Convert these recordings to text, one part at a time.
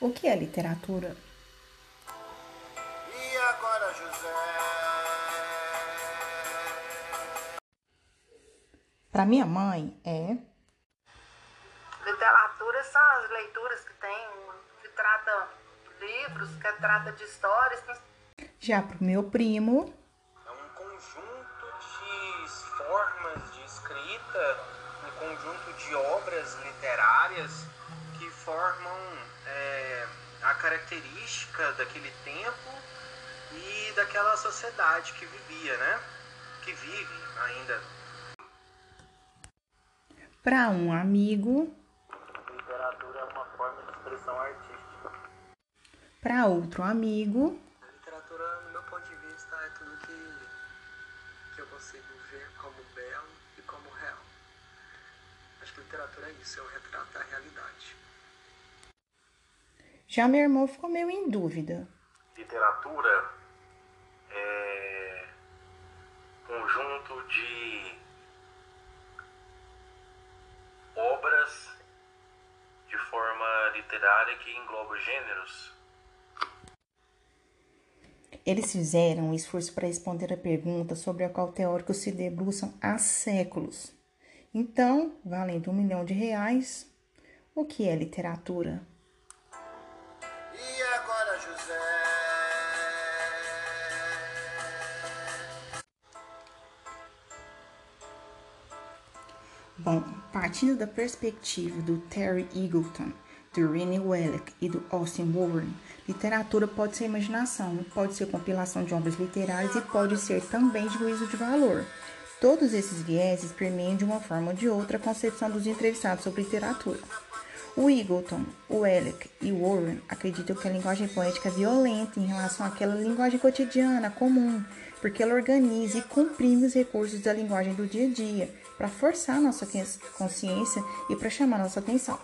O que é literatura? E agora, José? Para minha mãe, é Literatura são as leituras que tem, que trata livros, que trata de histórias. já pro meu primo, É um conjunto de formas de escrita, um conjunto de obras literárias que formam característica daquele tempo e daquela sociedade que vivia, né? Que vive ainda. para um amigo, Literatura é uma forma de expressão artística. para outro amigo, A literatura, no meu ponto de vista, é tudo que, que eu consigo ver como belo e como real. Acho que literatura é isso, é o retrato da realidade. Já meu irmão ficou meio em dúvida. Literatura é conjunto de obras de forma literária que engloba gêneros. Eles fizeram um esforço para responder a pergunta sobre a qual teóricos se debruçam há séculos. Então, valendo um milhão de reais, o que é literatura? Bom, partindo da perspectiva do Terry Eagleton, do Rennie Welleck e do Austin Warren, literatura pode ser imaginação, pode ser compilação de obras literárias e pode ser também juízo de valor. Todos esses vieses permeiam de uma forma ou de outra a concepção dos entrevistados sobre literatura. O Eagleton, o Welleck e o Warren acreditam que a linguagem poética é violenta em relação àquela linguagem cotidiana, comum, porque ela organiza e comprime os recursos da linguagem do dia a dia para forçar nossa consciência e para chamar nossa atenção.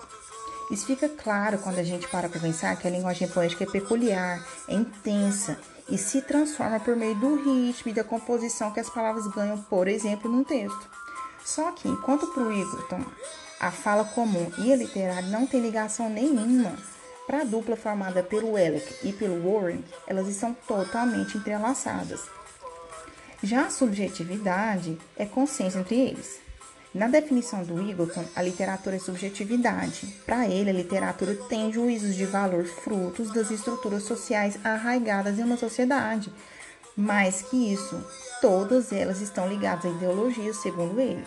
Isso fica claro quando a gente para para pensar que a linguagem poética é peculiar, é intensa e se transforma por meio do ritmo e da composição que as palavras ganham, por exemplo, num texto. Só que, enquanto para o Eagleton a fala comum e a literária não tem ligação nenhuma, para a dupla formada pelo Welleck e pelo Warren, elas estão totalmente entrelaçadas. Já a subjetividade é consciência entre eles. Na definição do Eagleton, a literatura é subjetividade. Para ele, a literatura tem juízos de valor frutos das estruturas sociais arraigadas em uma sociedade. Mais que isso, todas elas estão ligadas a ideologias, segundo ele.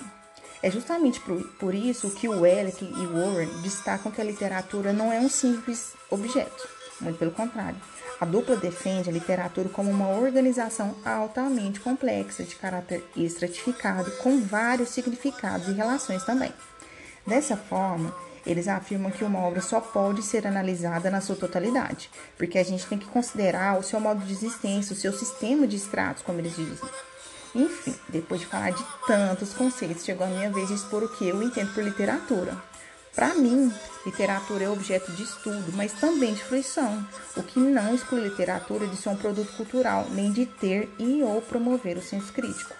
É justamente por, isso que o Welleck e Warren destacam que a literatura não é um simples objeto, muito pelo contrário. A dupla defende a literatura como uma organização altamente complexa, de caráter estratificado, com vários significados e relações também. Dessa forma, eles afirmam que uma obra só pode ser analisada na sua totalidade, porque a gente tem que considerar o seu modo de existência, o seu sistema de estratos, como eles dizem. Enfim, depois de falar de tantos conceitos, chegou a minha vez de expor o que eu entendo por literatura. Para mim, literatura é objeto de estudo, mas também de fruição, o que não exclui literatura de ser um produto cultural, nem de ter e ou promover o senso crítico.